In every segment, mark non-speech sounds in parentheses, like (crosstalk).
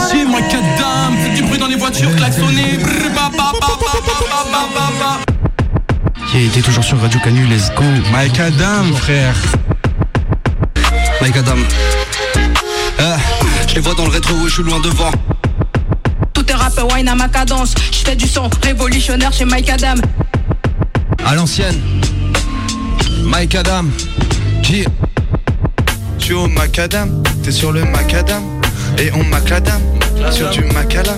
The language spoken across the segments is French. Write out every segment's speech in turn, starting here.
cliché, moi que dame. Du bruit dans les voitures, klaxonner. Yeah, il toujours sur Radio Canu, let's go. Mike Adam, frère. Mike Adam. Euh, je les vois dans le rétro, je suis loin devant. Tout est rap, wine à ma cadence. Je fais du son révolutionnaire chez Mike Adam. À l'ancienne, Mike Adam. Yeah. Tu au macadam, t'es sur le macadam. Et on macadam, sur du macala.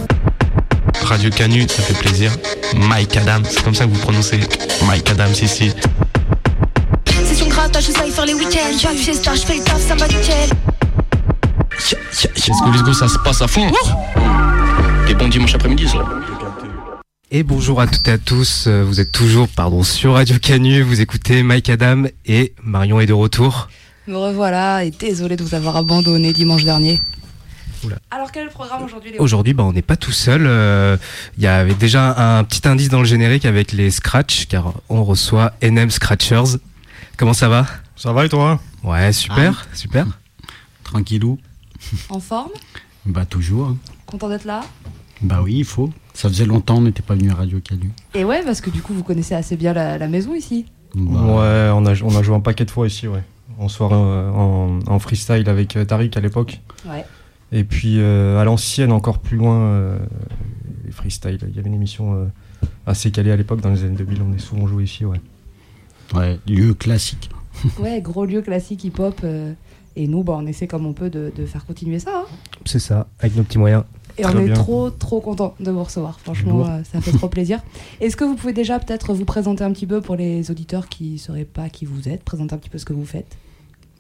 Radio Canu, ça fait plaisir. Mike Adam, c'est comme ça que vous prononcez Mike Adam, ici. C'est son grattage, je sais faire les week-ends. J'ai du star, je fais le taf, ça va nickel. Let's go, let's go, ça se passe à fond. Et bon dimanche après-midi, ça. Et bonjour à toutes et à tous, euh, vous êtes toujours pardon, sur Radio Canu, vous écoutez Mike Adam et Marion est de retour. Me revoilà et désolé de vous avoir abandonné dimanche dernier. Oula. Alors quel est le programme aujourd'hui Léo? Aujourd'hui, bah, on n'est pas tout seul, euh, il y avait déjà un petit indice dans le générique avec les scratch, car on reçoit NM Scratchers. Comment ça va? Ça va et toi? Ouais, super, super. (laughs) Tranquillou. En forme? Bah toujours. Content d'être là? Bah oui, il faut. Ça faisait longtemps on n'était pas venu à Radio Canu. Et ouais, parce que du coup vous connaissez assez bien la, la maison ici. Bah, Ouais, on a, on a joué un paquet de fois ici, ouais. En soirée euh, en, en freestyle avec euh, Tariq à l'époque. Ouais. Et puis euh, à l'ancienne, encore plus loin, euh, les freestyle. Il y avait une émission euh, assez calée à l'époque, dans les années 2000. On est souvent joué ici, ouais. ouais, lieu classique. (laughs) Ouais, gros lieu classique hip-hop. euh, et nous, bah, on essaie comme on peut de, de faire continuer ça. hein. C'est ça, avec nos petits moyens. Et Très on est bien. trop, trop content de vous recevoir. Franchement, euh, ça fait trop plaisir. Est-ce que vous pouvez déjà peut-être vous présenter un petit peu pour les auditeurs qui ne sauraient pas qui vous êtes Présenter un petit peu ce que vous faites?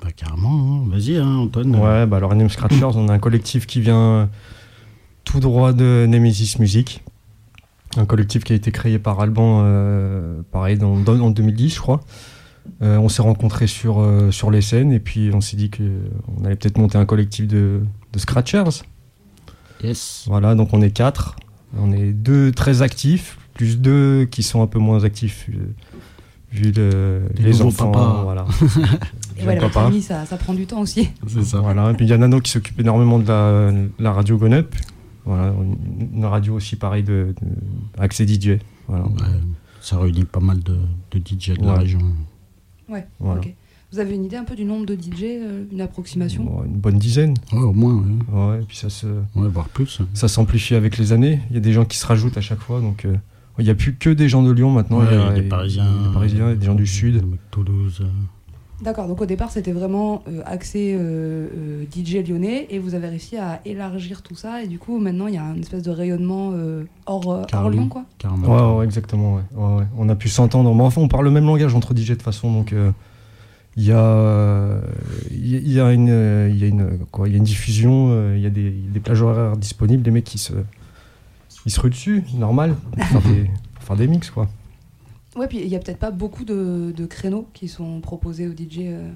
Bah carrément, hein. vas-y hein, Antoine. Ouais, bah alors NM Scratchers, on a un collectif qui vient tout droit de Nemesis Music. Un collectif qui a été créé par Alban, euh, pareil, dans, dans- en 2010, je crois. Euh, on s'est rencontrés sur, euh, sur les scènes et puis on s'est dit qu'on allait peut-être monter un collectif de, de Scratchers. Yes. Voilà, donc on est quatre. On est deux très actifs, plus deux qui sont un peu moins actifs, vu le- Les enfants. Voilà. (laughs) Et ouais, la famille, ça, ça prend du temps aussi. C'est ça. Voilà, et puis il y a Nano qui s'occupe énormément de la, la radio Gonep. Voilà, une, une radio aussi pareil de, de accès DJ. Voilà. Ouais, ça réunit pas mal de, de DJ de la région. Ouais, Voilà. ok. Vous avez une idée un peu du nombre de DJ, euh, une approximation Bon, une bonne dizaine. Ouais, au moins, ouais. Ouais, et puis ça se, Ouais, voire plus. ça s'amplifie avec les années. Il y a des gens qui se rajoutent à chaque fois. Donc euh, il n'y a plus que des gens de Lyon maintenant. Ouais, il y a des Parisiens. Des Parisiens et des gens du Sud. des mecs de Toulouse. D'accord, donc au départ c'était vraiment euh, axé euh, euh, DJ lyonnais et vous avez réussi à élargir tout ça et du coup maintenant il y a une espèce de rayonnement euh, hors. Lyon quoi. Carrément. Ouais, ouais, exactement. Ouais. Ouais, ouais. On a pu s'entendre. Mais enfin, on parle le même langage entre DJ de toute façon. Donc, euh, il y, a, il y a- une, il y a une, quoi, il y a une diffusion. euh, Il y a des, des plages horaires disponibles. Les mecs qui se, ils se ruent dessus, normal, pour faire des, pour faire des mix, quoi. Ouais, puis il y a peut-être pas beaucoup de, de créneaux qui sont proposés aux DJ. euh,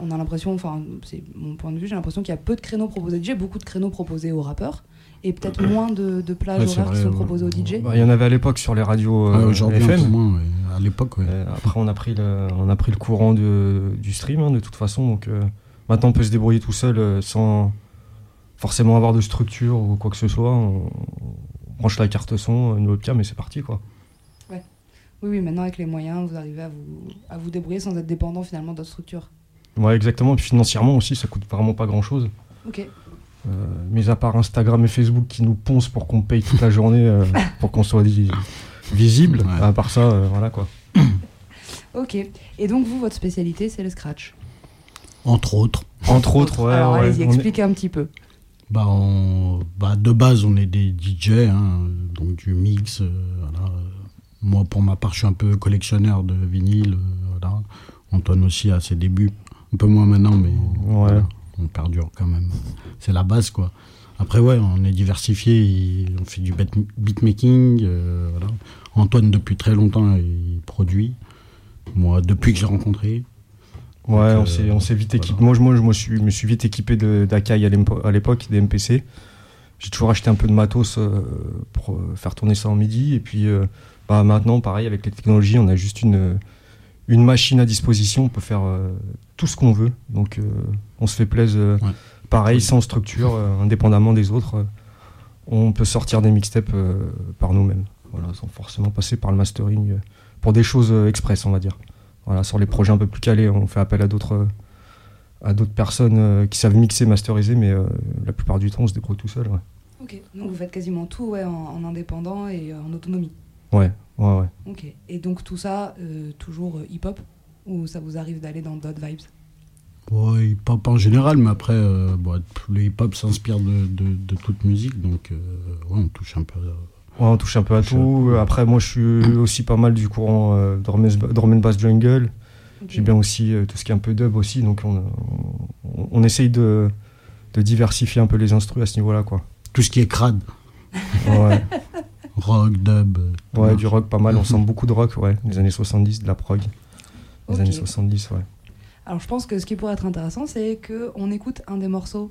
on a l'impression, enfin c'est mon point de vue, j'ai l'impression qu'il y a peu de créneaux proposés aux DJ, beaucoup de créneaux proposés aux rappeurs et peut-être moins de, de plages Ouais, horaires qui sont ouais. proposées aux DJ. Bah, Il y en avait à l'époque sur les radios euh, Aujourd'hui, FM. moins. ouais. À l'époque, ouais. Euh, après, on a pris le, on a pris le courant de, du stream, hein, de toute façon. Donc, euh, maintenant, on peut se débrouiller tout seul euh, sans forcément avoir de structure ou quoi que ce soit. On, on branche la carte son, une webcam, et c'est parti, quoi. Oui, oui, maintenant avec les moyens, vous arrivez à vous, à vous débrouiller sans être dépendant finalement d'autres structures. Ouais, exactement. Et puis financièrement aussi, ça coûte vraiment pas grand-chose. Ok. Euh, mis à part Instagram et Facebook qui nous poncent pour qu'on paye toute la journée euh, (laughs) pour qu'on soit visible. Ouais. À part ça, euh, voilà quoi. (coughs) Ok. Et donc vous, votre spécialité, c'est le scratch. Entre autres. Entre autres, ouais. Alors ouais, allez-y, est- expliquez un petit peu. Bah, on- bah, de base, on est des DJ, hein, donc du mix. euh, voilà. Moi, pour ma part, je suis un peu collectionneur de vinyle. euh, voilà. Antoine aussi à ses débuts. Un peu moins maintenant, mais voilà, on perdure quand même. C'est la base, quoi. Après, ouais, on est diversifié. On fait du beat- beatmaking. euh, voilà. Antoine, depuis très longtemps, il produit. Moi, depuis que j'ai rencontré. Ouais, Donc, on euh, s'est vite équipé. Moi, je- moi, je me suis, me suis vite équipé d'Akai à l'époque, des MPC. J'ai toujours acheté un peu de matos euh, pour euh, faire tourner ça en midi. Et puis euh, bah, maintenant, pareil, avec les technologies, on a juste une, une machine à disposition. On peut faire tout ce qu'on veut. Donc, on se fait plaisir. Ouais. pareil, sans structure, indépendamment des autres, on peut sortir des mixtapes par nous-mêmes. Voilà, sans forcément passer par le mastering pour des choses express, on va dire. Voilà, sur les projets un peu plus calés, on fait appel à d'autres à d'autres personnes qui savent mixer, masteriser, mais la plupart du temps, on se débrouille tout seul. Ouais, Ok, donc vous faites quasiment tout ouais, en, en indépendant et euh, en autonomie. ouais, ouais. ouais. Ok, et donc tout ça, euh, toujours euh, hip-hop Ou ça vous arrive d'aller dans d'autres vibes? Ouais, hip-hop en général, mais après, euh, bon, le hip-hop s'inspire de, de, de toute musique, donc euh, ouais, on touche un peu. à- Ouais, on touche un peu à tout. Après, moi, je suis aussi pas mal du courant euh, drum and- bass jungle. J'ai bien aussi euh, tout ce qui est un peu dub aussi, donc on, on, on essaye de, de diversifier un peu les instrus à ce niveau-là, quoi. Tout ce qui est crade, Ouais, (laughs) rock, dub. euh, ouais marche. du rock pas mal, on sent (laughs) beaucoup de rock, ouais, des années 70, de la prog. Les Ok. années 70, ouais. Alors je pense que ce qui pourrait être intéressant, c'est qu'on écoute un des morceaux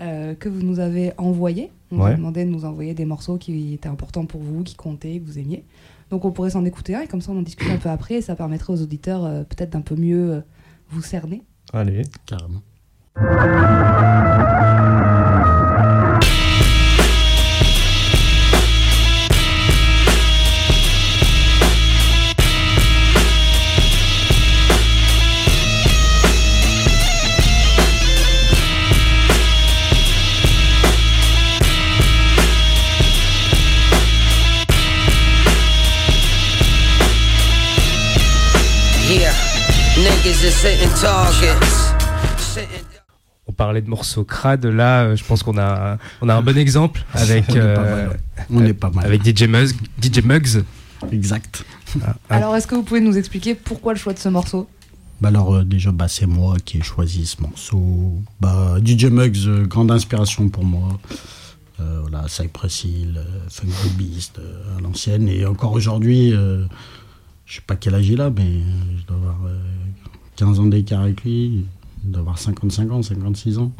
euh, que vous nous avez envoyé. On vous a Ouais. demandé de nous envoyer des morceaux qui étaient importants pour vous, qui comptaient, que vous aimiez. Donc on pourrait s'en écouter un et comme ça on en discute un peu après et ça permettrait aux auditeurs euh, peut-être d'un peu mieux euh, vous cerner. Allez. Carrément. De morceaux crades, là, euh, je pense qu'on a, on a un bon exemple avec, On est pas euh, mal. On est pas mal. avec DJ Muggs. DJ Muggs. Exact. Ah, Alors est-ce que vous pouvez nous expliquer pourquoi le choix de ce morceau? Bah alors euh, déjà bah, c'est moi qui ai choisi ce morceau. Bah DJ Muggs, euh, grande inspiration pour moi. Euh, voilà, Cypress Hill, euh, Funk Beast euh, à l'ancienne et encore aujourd'hui, euh, je sais pas quel âge il a, mais euh, je dois avoir euh, 15 ans d'écart avec lui, il doit avoir 55 ans, 56 ans.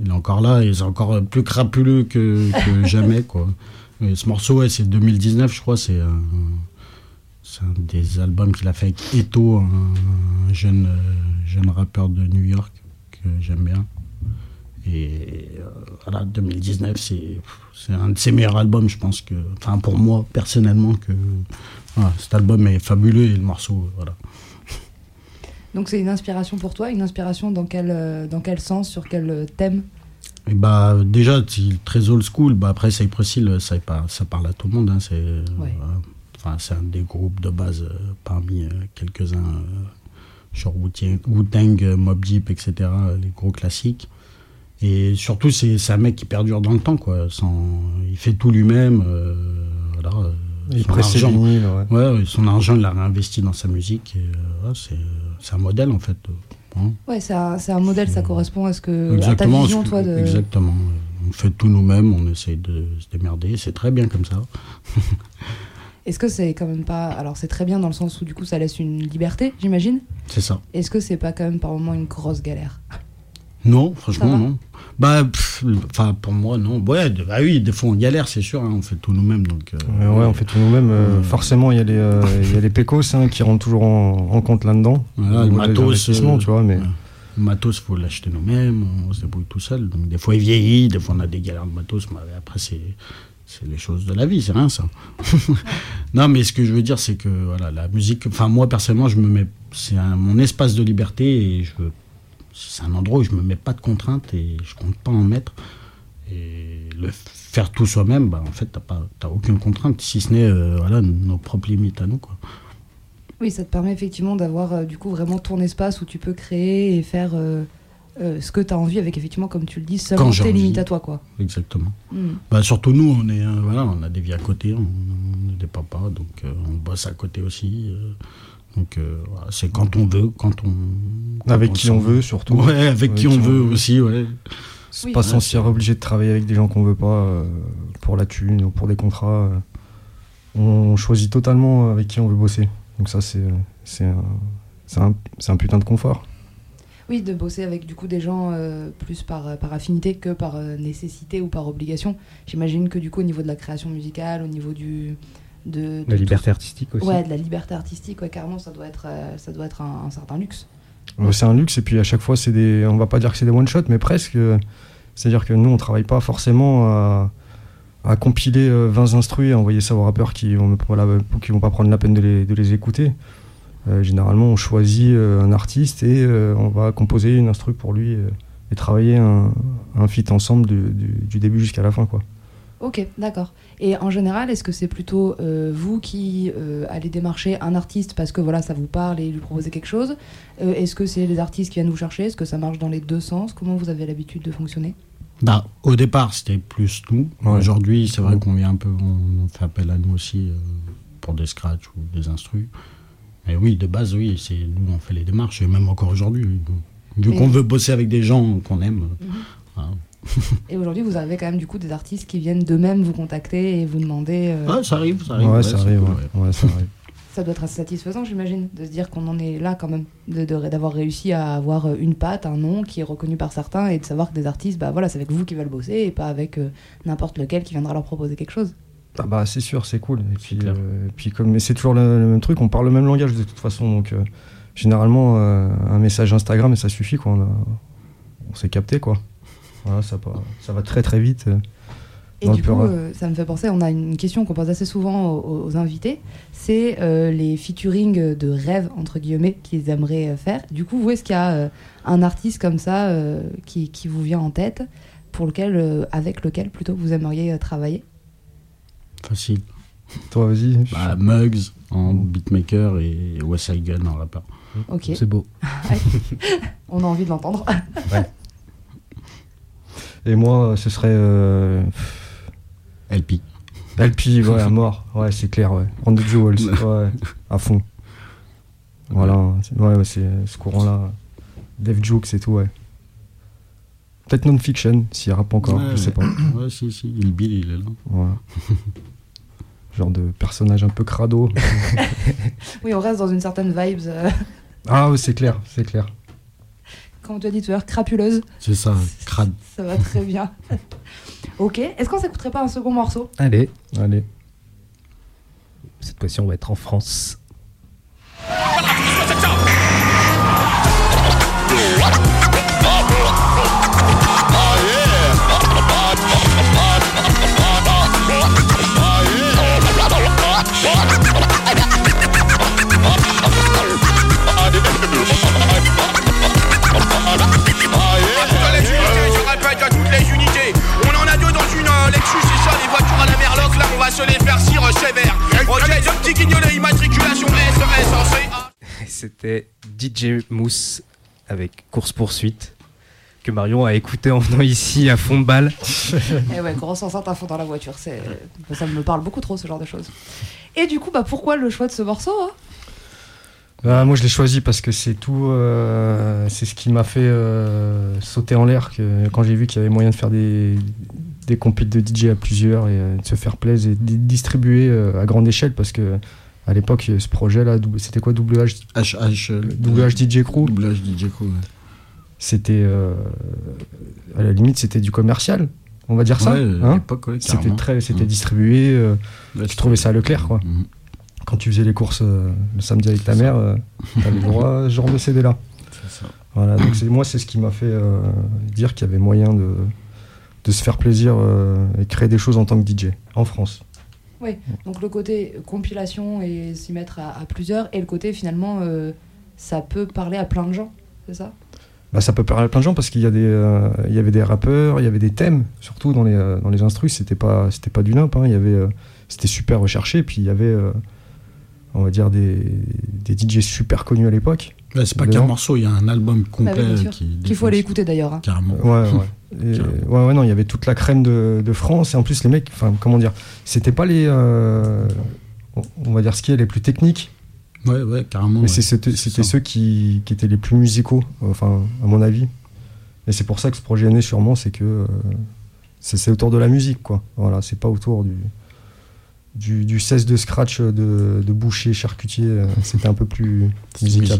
Il est encore là et c'est encore euh, plus crapuleux que, que (laughs) jamais quoi. Et ce morceau, ouais, c'est 2019, je crois, c'est un, c'est un des albums qu'il a fait avec Eto, un jeune, euh, jeune rappeur de New York que j'aime bien. Et euh, voilà, 2019, c'est un de ses meilleurs albums, je pense que. Enfin, pour moi, personnellement, que. voilà, cet album est fabuleux et le morceau, euh, voilà. Donc c'est une inspiration pour toi, une inspiration dans quel, euh, dans quel sens, sur quel euh, thème Et bah, déjà, c'est très old school. Bah, après, Cypress Hill, ça, par- ça parle à tout le monde. hein, c'est Ouais. voilà. enfin, c'est un des groupes de base euh, parmi euh, quelques-uns, euh, genre Wu-Tang, euh, Mobb Deep, etc., euh, les gros classiques. Et surtout, c'est un mec qui perdure dans le temps. Quoi, sans, il fait tout lui-même. euh, voilà, euh, Il son argent- ouais. Son argent, il l'a réinvesti dans sa musique. et, euh, ouais, c'est un modèle, en fait. hein. Ouais, c'est un, un modèle, ça correspond à ce que à ta Exactement, vision, toi, de. exactement. On fait tout nous-mêmes, on essaye de se démerder, c'est très bien comme ça. (laughs) Est-ce que c'est quand même pas. Alors, c'est très bien dans le sens où, du coup, ça laisse une liberté, j'imagine? C'est ça. Est-ce que c'est pas quand même par moment une grosse galère? Non, franchement, non. Bah, pff, enfin, pour moi, non. Ouais, de- bah oui, des fois on galère, c'est sûr, hein, on fait tout nous-mêmes. Donc, euh, ouais, on fait tout nous-mêmes. euh, Euh, Forcément, il y a les, euh, (laughs) il y a les pécos hein, qui rentrent toujours en, en compte là-dedans. Voilà, le matos, euh, tu vois, mais ouais. Le matos, faut l'acheter nous-mêmes, on se débrouille tout seul. Donc, des fois, il vieillit, des fois, on a des galères de matos, mais après, c'est. C'est les choses de la vie, c'est rien ça. (laughs) non, mais ce que je veux dire, c'est que voilà, la musique. Enfin, moi personnellement, je me mets. C'est un- mon espace de liberté et je. C'est un endroit où je me mets pas de contraintes et je compte pas en mettre. Et le faire tout soi-même, bah, en fait, pas, t'as aucune contrainte, si ce n'est euh, voilà, nos propres limites à nous. Quoi. Oui, ça te permet effectivement d'avoir euh, du coup vraiment ton espace où tu peux créer et faire euh, ce que tu as envie avec effectivement, comme tu le dis, seulement tes limites à toi, quoi. Exactement. Hmm. Bah, surtout nous, on est voilà, on a des vies à côté, on, on est des papas, donc on bosse à côté aussi. Donc euh, c'est quand on veut, quand on quand avec on qui on veut surtout. Ouais, avec qui on veut aussi, ouais. C'est Oui. pas Ouais, s'y obligé de travailler avec des gens qu'on veut pas euh, pour la thune ou pour des contrats. euh. on choisit totalement avec qui on veut bosser. Donc ça, c'est c'est un, c'est un, c'est un putain de confort. Oui, de bosser avec du coup des gens euh, plus par, par affinité que par euh, nécessité ou par obligation. J'imagine que du coup au niveau de la création musicale, au niveau du de, de La tout- liberté artistique aussi. Ouais, de la liberté artistique, ouais, carrément, ça doit être, euh, ça doit être un, un certain luxe. Euh, C'est un luxe et puis à chaque fois, c'est des, on va pas dire que c'est des one shot, mais presque. euh, C'est-à-dire que nous, on travaille pas forcément à, à compiler euh, 20 instrus et envoyer ça aux rappeurs qui vont, voilà, qui vont pas prendre la peine de les, de les écouter. Euh, généralement, on choisit euh, un artiste et euh, on va composer une instru pour lui euh, et travailler un, un feat ensemble du, du- du début jusqu'à la fin. Quoi. Ok, d'accord. Et en général, est-ce que c'est plutôt euh, vous qui euh, allez démarcher un artiste parce que voilà, ça vous parle et lui proposer quelque chose Euh, Est-ce que c'est les artistes qui viennent vous chercher? Est-ce que ça marche dans les deux sens? Comment vous avez l'habitude de fonctionner? Bah, au départ, c'était plus nous. Ouais. Aujourd'hui, c'est vrai qu'on vient un peu, on, on fait appel à nous aussi euh, pour des scratchs ou des instrus. Mais oui, de base, oui, c'est nous, on fait les démarches, et même encore aujourd'hui. Vu qu'on veut bosser avec des gens qu'on aime. Mhm. voilà. Et aujourd'hui, vous avez quand même du coup des artistes qui viennent d'eux-mêmes vous contacter et vous demander. euh, Ouais, ça arrive, ça arrive. Ouais, ouais, ça arrive. cool, ouais. Ouais, ça arrive. (laughs) Ça doit être assez satisfaisant, j'imagine, de se dire qu'on en est là quand même, de- de- d'avoir réussi à avoir euh, une patte, un nom qui est reconnu par certains et de savoir que des artistes, bah voilà, c'est avec vous qui veulent bosser et pas avec euh, n'importe lequel qui viendra leur proposer quelque chose. Ah bah c'est sûr, c'est cool. Et puis, euh, puis comme mais c'est toujours le, le même truc, on parle le même langage de toute façon. Donc euh, généralement euh, un message Instagram et ça suffit quoi. On, a- on s'est capté quoi. Voilà, ça, va- ça va très très vite. euh. Et Dans du le coup, euh, ça me fait penser, on a une question qu'on pose assez souvent aux, aux invités, c'est euh, les featuring de rêve, entre guillemets, qu'ils aimeraient euh, faire. Du coup, vous, est-ce qu'il y a euh, un artiste comme ça euh, qui, qui vous vient en tête, pour lequel, euh, avec lequel plutôt vous aimeriez euh, travailler? Facile. Toi vas-y. Bah, Muggs en beatmaker et West Side Gun en rappeur. Ok, C'est beau. (laughs) on a envie de l'entendre. Et moi ce serait euh, LP. LP, ouais, à (laughs) mort. Ouais, c'est clair, ouais. On the Jewels, (laughs) ouais, à fond. Voilà, c'est- ouais, ouais, c'est ce courant-là. Dev Jukes et tout, ouais. Peut-être non-fiction, s'il rappe encore, Ouais, je sais pas. Ouais, si, si. Il Bill, il est là. Voilà. (laughs) Genre de personnage un peu crado. oui, on reste dans une certaine vibes, euh, Ah, ouais, c'est clair, c'est clair. Comme tu as dit tout à l'heure, crapuleuse. C'est ça, crade. (laughs) Ça va très bien. (laughs) ok, est-ce qu'on s'écouterait pas un second morceau? Allez, Allez. cette fois-ci, on va être en France. DJ Mousse avec Course Poursuite que Marion a écouté en venant ici à fond de balle. (laughs) Eh ouais, grosse enceinte à fond dans la voiture, c'est ça me parle beaucoup trop ce genre de choses. Et du coup, bah pourquoi le choix de ce morceau hein? Bah, moi, je l'ai choisi parce que c'est tout. euh, c'est ce qui m'a fait euh, sauter en l'air que, quand j'ai vu qu'il y avait moyen de faire des, des compiles de DJ à plusieurs et euh, de se faire plaisir et de distribuer euh, à grande échelle parce que à l'époque, ce projet-là, c'était quoi WH, HH. euh, WH DJ Crew Double H DJ Crew. ouais. C'était. euh, à la limite, c'était du commercial, on va dire ça. Ouais, à hein l'époque, ouais, c'était très, c'était Mhm. distribué. euh, tu trouvais ça à Leclerc, quoi. Mhm. quand tu faisais les courses euh, le samedi avec ta ça. mère, t'avais le droit à (laughs) ce genre de CD là. C'est ça. Voilà, donc c'est, moi, c'est ce qui m'a fait dire qu'il y avait moyen de, de se faire plaisir et créer des choses en tant que DJ en France. Oui, donc le côté compilation et s'y mettre à, à plusieurs, et le côté finalement, euh, ça peut parler à plein de gens, c'est ça? Bah, ça peut parler à plein de gens parce qu'il y, a des, euh, il y avait des rappeurs, il y avait des thèmes, surtout dans les, euh, dans les instrus, c'était pas, c'était pas du nimp, hein, il y avait, euh, c'était super recherché, puis il y avait, euh, on va dire, des, des DJ super connus à l'époque. C'est pas qu'un morceau, il y a un album complet Bah oui, sûr. qui. Qu'il faut aller écouter d'ailleurs. hein. Carrément. Ouais, ouais. Et- ouais, ouais, non, il y avait toute la crème de, de France. Et en plus, les mecs, enfin, comment dire, c'était pas les. euh, on- va dire ce qui est les plus techniques, Ouais, ouais, carrément. mais ouais. c'était ceux qui, qui étaient les plus musicaux, enfin, à mon avis. Et c'est pour ça que ce projet est né, sûrement, c'est que euh, c'est autour de la musique, quoi. Voilà, c'est pas autour du. Du, du 16 de scratch de, de boucher, charcutier, euh, c'était un peu plus musical.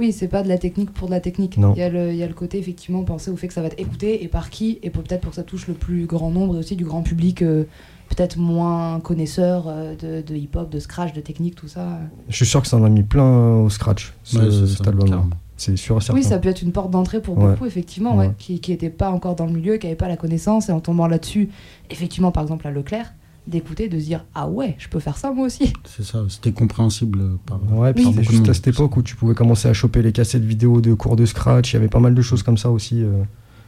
Oui, c'est pas de la technique pour de la technique. Non. Il y, a le, il y a le côté effectivement penser au fait que ça va être écouté et par qui, et peut-être pour que ça touche le plus grand nombre et aussi du grand public euh, peut-être moins connaisseur euh, de, de hip-hop, de scratch, de technique, tout ça. Je suis sûr que ça en a mis plein au scratch, ce- Ouais, cet ça, album. C'est sûr et certain. Oui, ça peut être une porte d'entrée pour Ouais. beaucoup, effectivement, ouais, Ouais. qui n'étaient pas encore dans le milieu, qui n'avaient pas la connaissance, et en tombant là-dessus, effectivement, par exemple, à Leclerc, d'écouter, de se dire Ah ouais, je peux faire ça moi aussi. C'est ça, c'était compréhensible par. Ouais, puis par c'était juste à cette époque où tu pouvais commencer à choper les cassettes vidéo de cours de scratch. Il y avait pas mal de choses comme ça aussi. euh.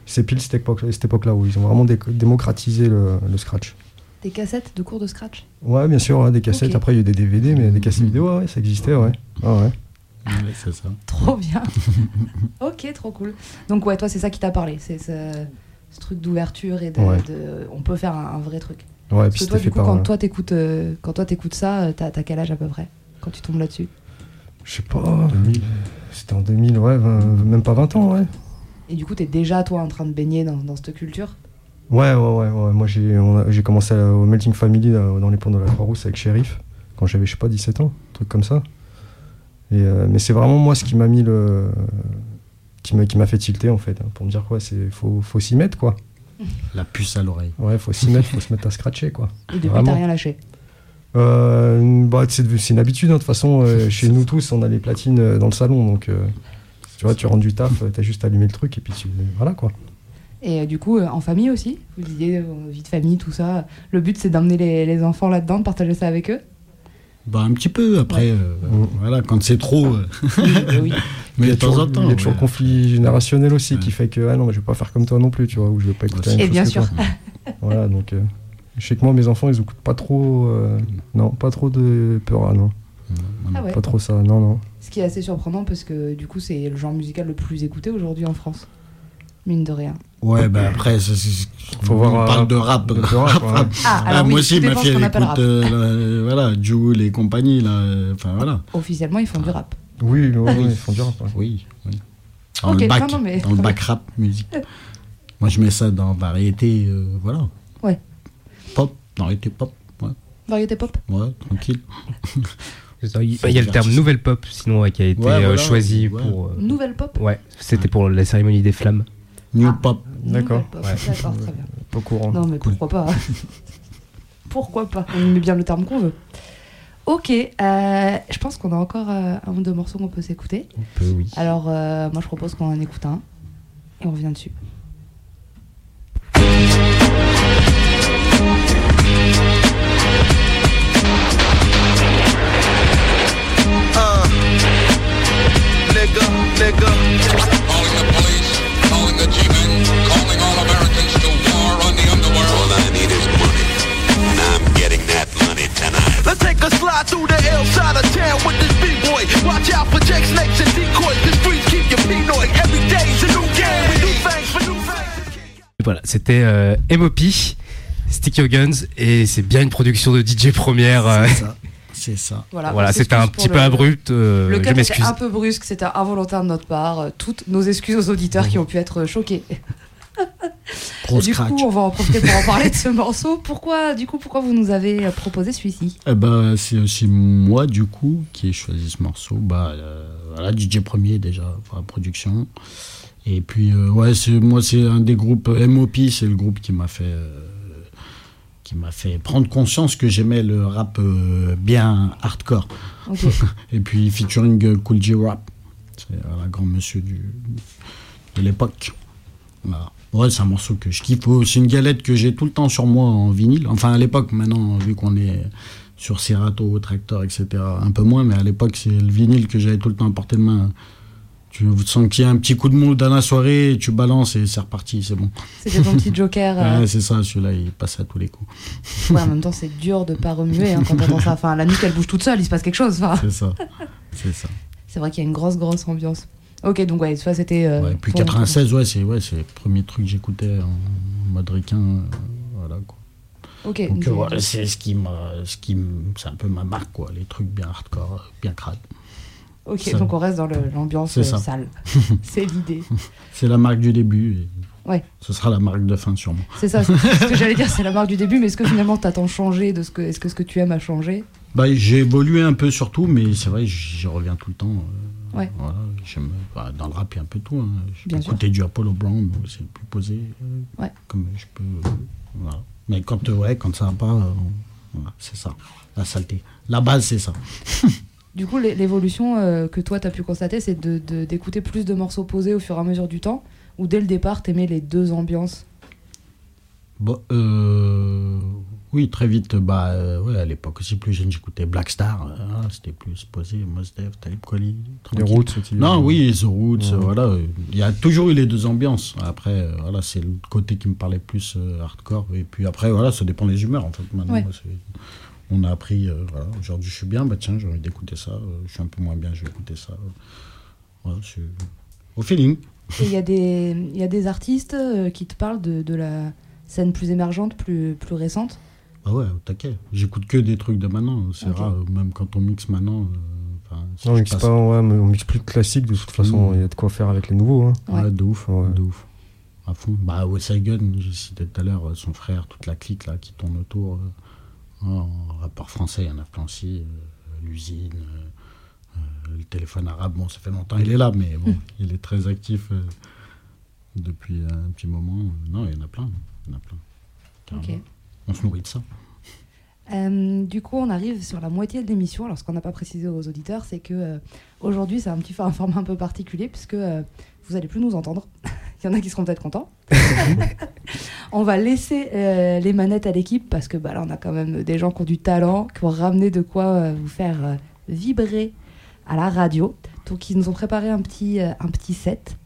C'est pile cette époque- cette époque-là où ils ont vraiment dé- démocratisé le, le scratch. Des cassettes de cours de scratch? Ouais, bien sûr, ouais, des cassettes. Après, il y a eu des DVD, mais des cassettes vidéo, ouais, ça existait, ouais. Ah ouais. Ouais, c'est ça. (laughs) Trop bien. (laughs) ok, trop cool. Donc, ouais, toi, c'est ça qui t'a parlé. C'est ce, ce truc d'ouverture et de, Ouais. de- On peut faire un, un vrai truc. Ouais, Parce puis que toi, c'était du coup, par. quand euh, toi t'écoutes euh, quand toi t'écoutes ça, euh, t'as t'as quel âge à peu près quand tu tombes là-dessus? Je sais pas. C'était en 2000, ouais, même pas 20 ans, ouais. Et du coup, t'es déjà toi en train de baigner dans, dans cette culture? Ouais, ouais, ouais. ouais. Moi, j'ai on a- j'ai commencé à- au Melting Family là, dans les ponts de la Croix-Rousse avec Sheriff quand j'avais, je sais pas, 17 ans, un truc comme ça. Et, euh, mais c'est vraiment moi ce qui m'a mis le. qui m'a qui m'a fait tilter en fait, hein, pour me dire quoi, c'est faut, faut s'y mettre quoi. La puce à l'oreille. Ouais, faut s'y mettre, faut se mettre à scratcher quoi. Et depuis, t'as rien lâché. Euh, bah, c'est c'est une habitude, hein, de toute façon, euh, (laughs) chez nous tous, on a les platines euh, dans le salon, donc euh, tu vois, tu rentres du taf, t'as juste à allumer le truc et puis tu. Voilà quoi. Et euh, du coup, euh, en famille aussi Vous disiez, euh, vie de famille, tout ça. Le but, c'est d'emmener les, les enfants là-dedans, de partager ça avec eux Bah, un petit peu après, euh, voilà, quand c'est trop. euh, (laughs) oui. (laughs) Mais il y a de temps toujours, en temps. il y a toujours ouais. le conflit générationnel aussi qui fait que ah non, mais je vais pas faire comme toi non plus, tu vois, ou je vais pas écouter la même Et chose bien que sûr. toi. (laughs) voilà, donc euh, je sais que moi, mes enfants, ils écoutent pas trop, euh, non, pas trop de Peura, non, Ah ouais. pas trop ça, non, non. Ce qui est assez surprenant parce que du coup, c'est le genre musical le plus écouté aujourd'hui en France. Mine de rien. Ouais, bah après, c'est- Faut on voir, parle euh, de rap. de rap. (laughs) Ah, alors oui, moi aussi, ma fille, elle écoute, euh, la- voilà, Jules et compagnie, là, euh, enfin voilà. Officiellement, ils font du rap. Oui, oui, oui, ils font du rap. ouais. Oui, oui. Dans Ok, le bac, non, non, mais- dans le bac rap musique. (laughs) Moi, je mets ça dans variété, euh, voilà. Ouais. Pop, variété pop, ouais, Variété pop ouais, tranquille. (laughs) Il il y a le terme nouvelle pop, sinon, ouais, qui a été Ouais, euh, voilà, choisi ouais. pour. euh, Nouvelle pop Ouais, c'était pour la cérémonie des flammes. New Ah. pop. D'accord. Nouvelle pop, Ouais. D'accord, très bien. Pas (laughs) au courant. Non, mais pourquoi pas (laughs) Pourquoi pas On met bien le terme qu'on veut. Ok, euh, je pense qu'on a encore euh, un ou deux morceaux qu'on peut s'écouter. On peut, oui. Alors, euh, moi, je propose qu'on en écoute un et on revient dessus. Uh, nigga, nigga. The G-men, calling all Americans to war on the underworld. All I need is money, and I'm getting that money tonight. Let's take a slide through the ill side of town with this B-boy. Watch out for Jake snakes and decoys. The streets keep you pinoy. Every day's a new game. We do things for new things. Voilà, c'était euh, M.O.P., Stick Your Guns, et c'est bien une production de DJ Première. euh, ça. (laughs) C'est ça. Voilà, voilà, c'était un petit peu le- abrupt, euh, le était m'excuse. un peu brusque, c'était involontaire de notre part. Euh, Toutes nos excuses aux auditeurs qui ont pu être choqués. (laughs) Pro du coup, on va en profiter pour en parler de ce morceau. Pourquoi, du coup, pourquoi vous nous avez euh, proposé celui-ci? Eh ben, c'est aussi moi, du coup, qui ai choisi ce morceau. Bah, euh, voilà, DJ Premier, déjà, pour la production. Et puis, euh, ouais, c'est, moi, c'est un des groupes, euh, MOP, c'est le groupe qui m'a fait, euh, qui m'a fait prendre conscience que j'aimais le rap euh, bien hardcore. (laughs) Et puis, featuring euh, Cool J Rap. C'est un grand monsieur du, de l'époque. Voilà. Ouais, c'est un morceau que je kiffe. Oh, C'est une galette que j'ai tout le temps sur moi en vinyle. Enfin, à l'époque, maintenant, vu qu'on est sur Serato, Tractor, etc., un peu moins, mais à l'époque, c'est le vinyle que j'avais tout le temps à portée de main. Tu sens qu'il y a un petit coup de mou dans la soirée, tu balances et c'est reparti, c'est bon. C'était ton petit (laughs) joker. euh, Ouais, c'est ça, celui-là, il passe à tous les coups. ouais, en même temps, c'est dur de pas remuer hein, quand on ça. (laughs) Enfin, la nuque, elle bouge toute seule, il se passe quelque chose. enfin. C'est ça, c'est ça. C'est vrai qu'il y a une grosse, grosse ambiance. Ok, donc ouais, ça c'était. euh, Ouais, puis ton- 96, ouais, c'est ouais, le premier truc que j'écoutais en mode ricain. euh, voilà, quoi. Ok, Donc euh, voilà, c'est ce qui m'a, ce c'est un peu ma marque quoi, les trucs bien hardcore, euh, bien crade. Ok, ça- donc on reste dans le- l'ambiance euh, sale. (laughs) c'est l'idée. C'est la marque du début. Ouais. Ce sera la marque de fin sûrement. C'est ça, c'est (laughs) ce que j'allais dire, c'est la marque du début, mais est-ce que finalement t'as tant changé de ce que, est-ce que ce que tu aimes a changé? Bah, j'ai évolué un peu surtout, mais c'est vrai, j'y reviens tout le temps. euh, Ouais. Voilà, bah, dans le rap, il y a un peu tout. Hein. Je peux écouter du Apollo Brown, c'est plus posé. euh, Ouais. Comme je peux. euh, voilà. Mais quand, ouais, quand ça va pas, voilà, c'est ça. La saleté. La base, c'est ça. (laughs) Du coup, l'é- l'évolution euh, que toi, tu as pu constater, c'est de- de- d'écouter plus de morceaux posés au fur et à mesure du temps, ou dès le départ, t'aimais les deux ambiances? Bon, euh, oui, très vite. Bah, euh, ouais, à l'époque aussi, plus jeune, j'écoutais Black Star. voilà, c'était plus posé. Mos Def, Talib Kweli. tranquille. Roots aussi. Non, oui, The Roots, Ouais. voilà. Il y a toujours eu les deux ambiances. Après, euh, voilà, c'est le côté qui me parlait plus euh, hardcore. Et puis après, voilà, ça dépend des humeurs, en fait. Maintenant, Ouais. On a appris, euh, voilà, aujourd'hui, je suis bien, bah tiens, j'ai envie d'écouter ça. euh, je suis un peu moins bien, je vais écouter ça. euh, au feeling. Et il y, a des- il y a des artistes euh, qui te parlent de, de la scène plus émergente, plus, plus récente? Ah ouais, au taquet. J'écoute que des trucs de maintenant. C'est rare, même quand on mixe maintenant. euh, si Non, on mixe passe- pas, ouais, mais on mixe plus de classique, de toute façon, Mm. il y a de quoi faire avec les nouveaux. hein. Ouais, de ouf, Ouais. de ouf. À fond. Bah, Wes Gun, j'ai cité tout à l'heure, son frère, toute la clique là qui tourne autour. En rapport français, il y en a plein aussi. euh, L'usine, euh, euh, le téléphone arabe, bon, ça fait longtemps il est là, mais bon, (laughs) il est très actif depuis un petit moment. Non, il y en a plein. Il y en a plein. Carrément. Ok. On se nourrit de ça. Euh, du coup, on arrive sur la moitié de l'émission. Alors, ce qu'on n'a pas précisé aux auditeurs, c'est que euh, aujourd'hui, c'est un petit un format un peu particulier, puisque euh, vous allez plus nous entendre. (laughs) Il y en a qui seront peut-être contents. (laughs) on va laisser euh, les manettes à l'équipe, parce que bah, là, on a quand même des gens qui ont du talent, qui ont ramené de quoi euh, vous faire euh, vibrer à la radio. Donc, ils nous ont préparé un petit, euh, un petit set.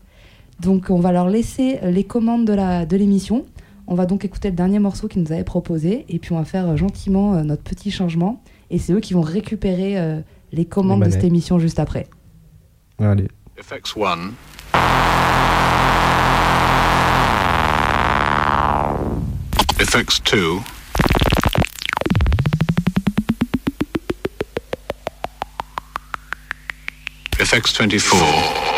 Donc, on va leur laisser euh, les commandes de la- de l'émission. On va donc écouter le dernier morceau qu'ils nous avaient proposé et puis on va faire euh, gentiment euh, notre petit changement. Et c'est eux qui vont récupérer euh, les commandes Les de cette émission juste après. Allez. FX1. prefix 2. FX24.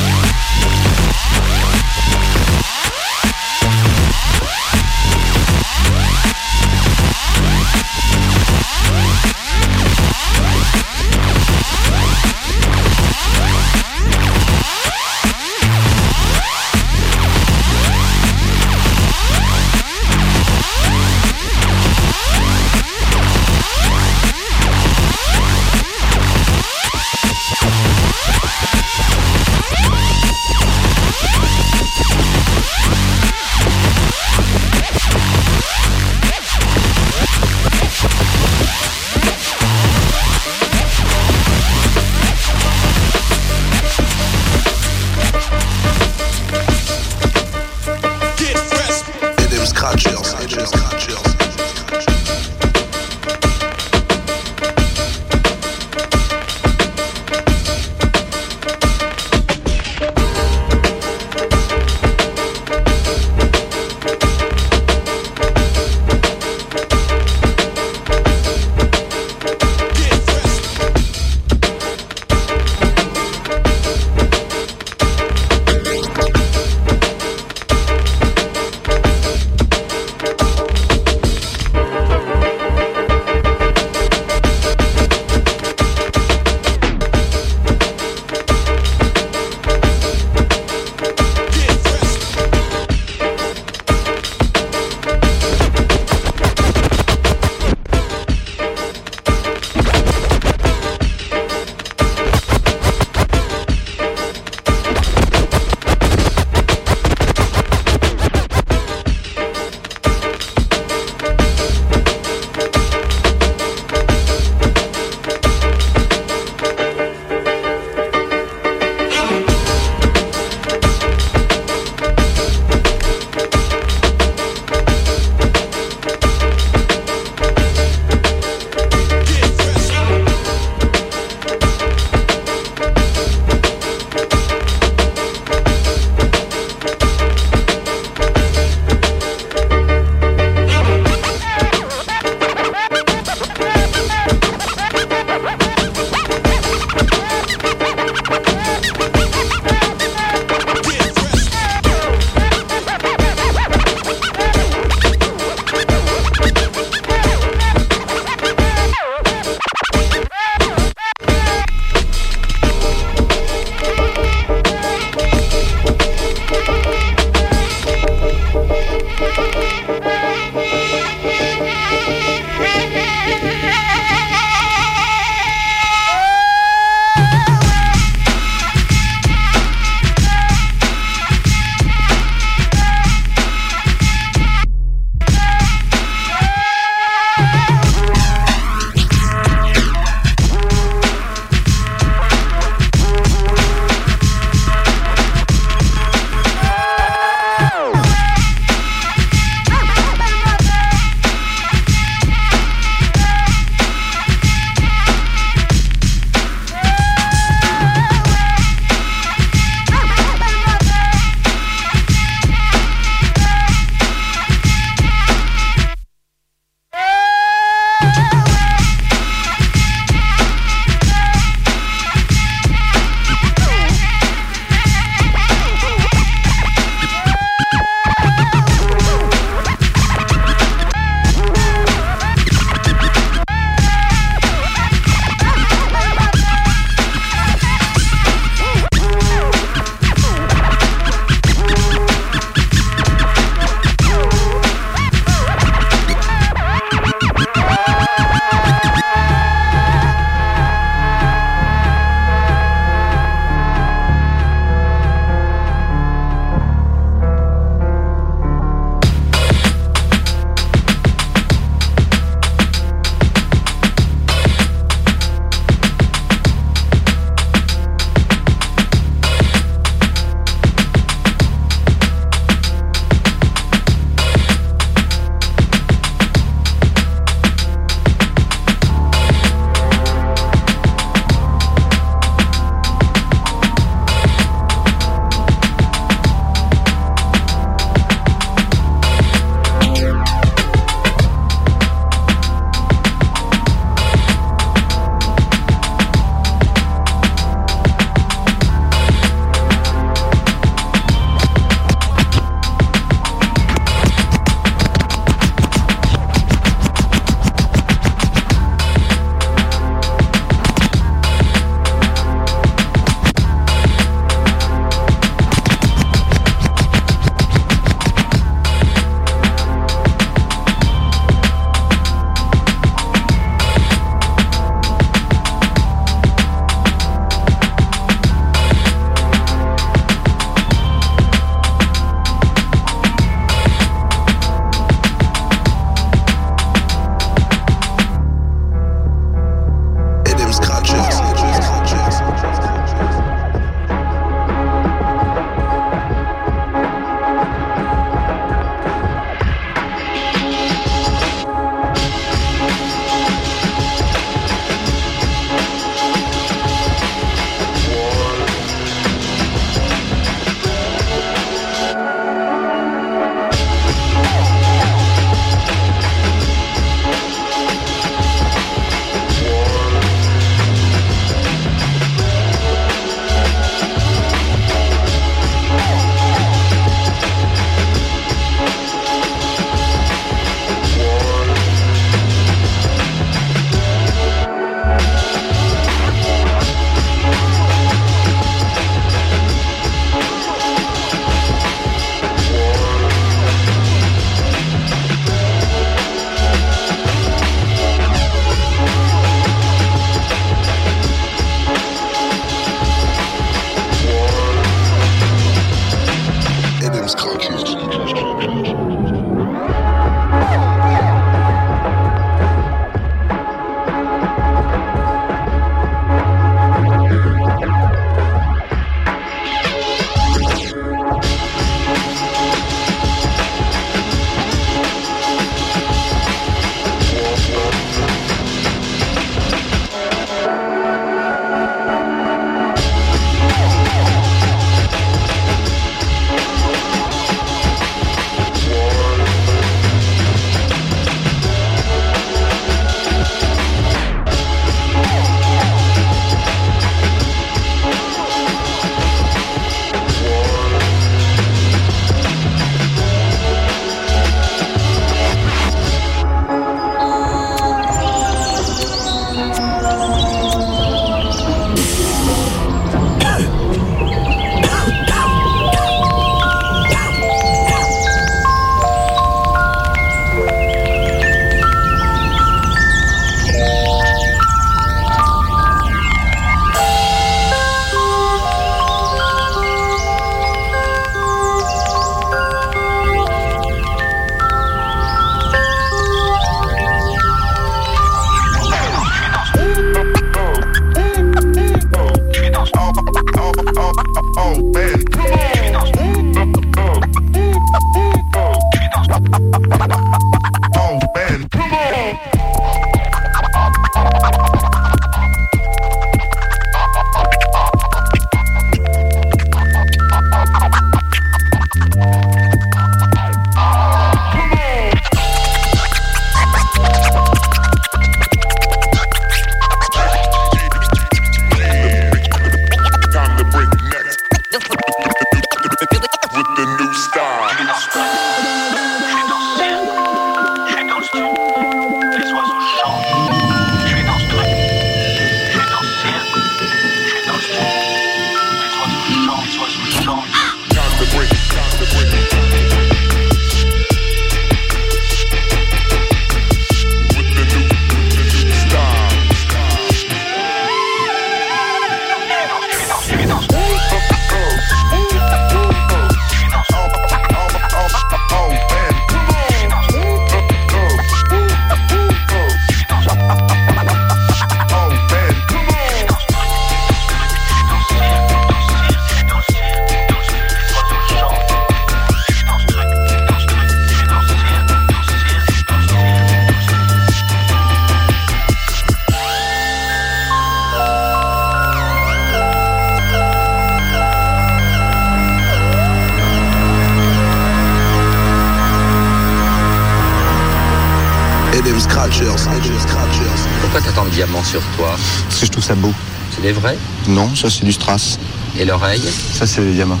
Scratchers. Pourquoi t'as tant de diamants sur toi Parce que je trouve ça beau. C'est des vrais? Non, ça c'est du strass. Et l'oreille? Ça c'est des diamants.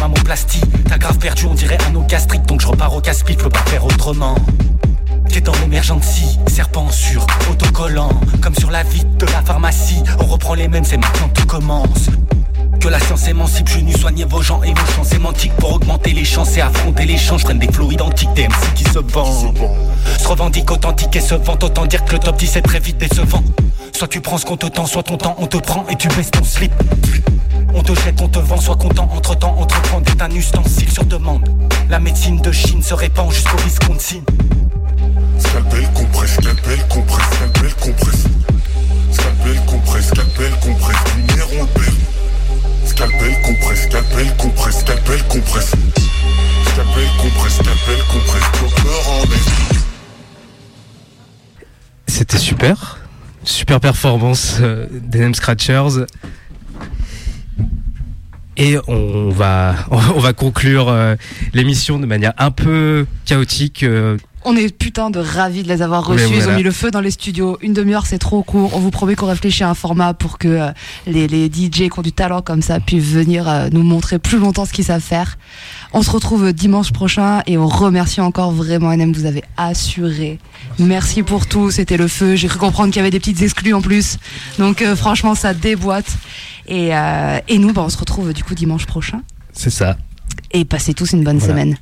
Mammoplastie. T'as grave perdu, on dirait un gastrique, donc je repars au casse-pipe, je peux pas faire autrement. T'es dans l'émergency, serpent sur autocollant, comme sur la vitre de la pharmacie. On reprend les mêmes, c'est maintenant tout commence. Que la science émancipe, je nu soigner vos gens et vos champs sémantiques pour augmenter les chances et affronter les champs. Je prenne des flots identiques, des MC qui se vendent. Se revendique authentique et se vante, autant dire que le top 10 est très vite décevant. Soit tu prends ce qu'on te tend, soit ton temps on te prend et tu baisses ton slip. On te jette, on te vend, sois content, entre temps, entreprendre est un ustensile sur demande. La médecine de Chine se répand jusqu'au Wisconsin. Scalpel, compresse, scalpel, compresse, scalpel, compresse. Scalpel, compresse, scalpel, compresse, lumière, on le perd. Scalpel, compresse, scalpel, compresse, scalpel, compresse. Scalpel, compresse, scalpel, compresse, chopper en est. C'était super. Super performance euh, d'NM Scratchers. Et on va, (laughs) on va conclure euh, l'émission de manière un peu chaotique. euh, On est putain de ravis de les avoir Mais reçus. Ils voilà. ont mis le feu dans les studios. Une demi-heure, c'est trop court. On vous promet qu'on réfléchit à un format pour que euh, les, les DJ qui ont du talent comme ça puissent venir euh, nous montrer plus longtemps ce qu'ils savent faire. On se retrouve dimanche prochain et on remercie encore vraiment NM. Vous avez assuré. Merci pour tout. C'était le feu. J'ai cru comprendre qu'il y avait des petites exclus en plus. Donc euh, franchement, ça déboîte. Et, euh, et nous, bah, on se retrouve du coup dimanche prochain. C'est ça. Et passez tous une bonne Voilà. semaine.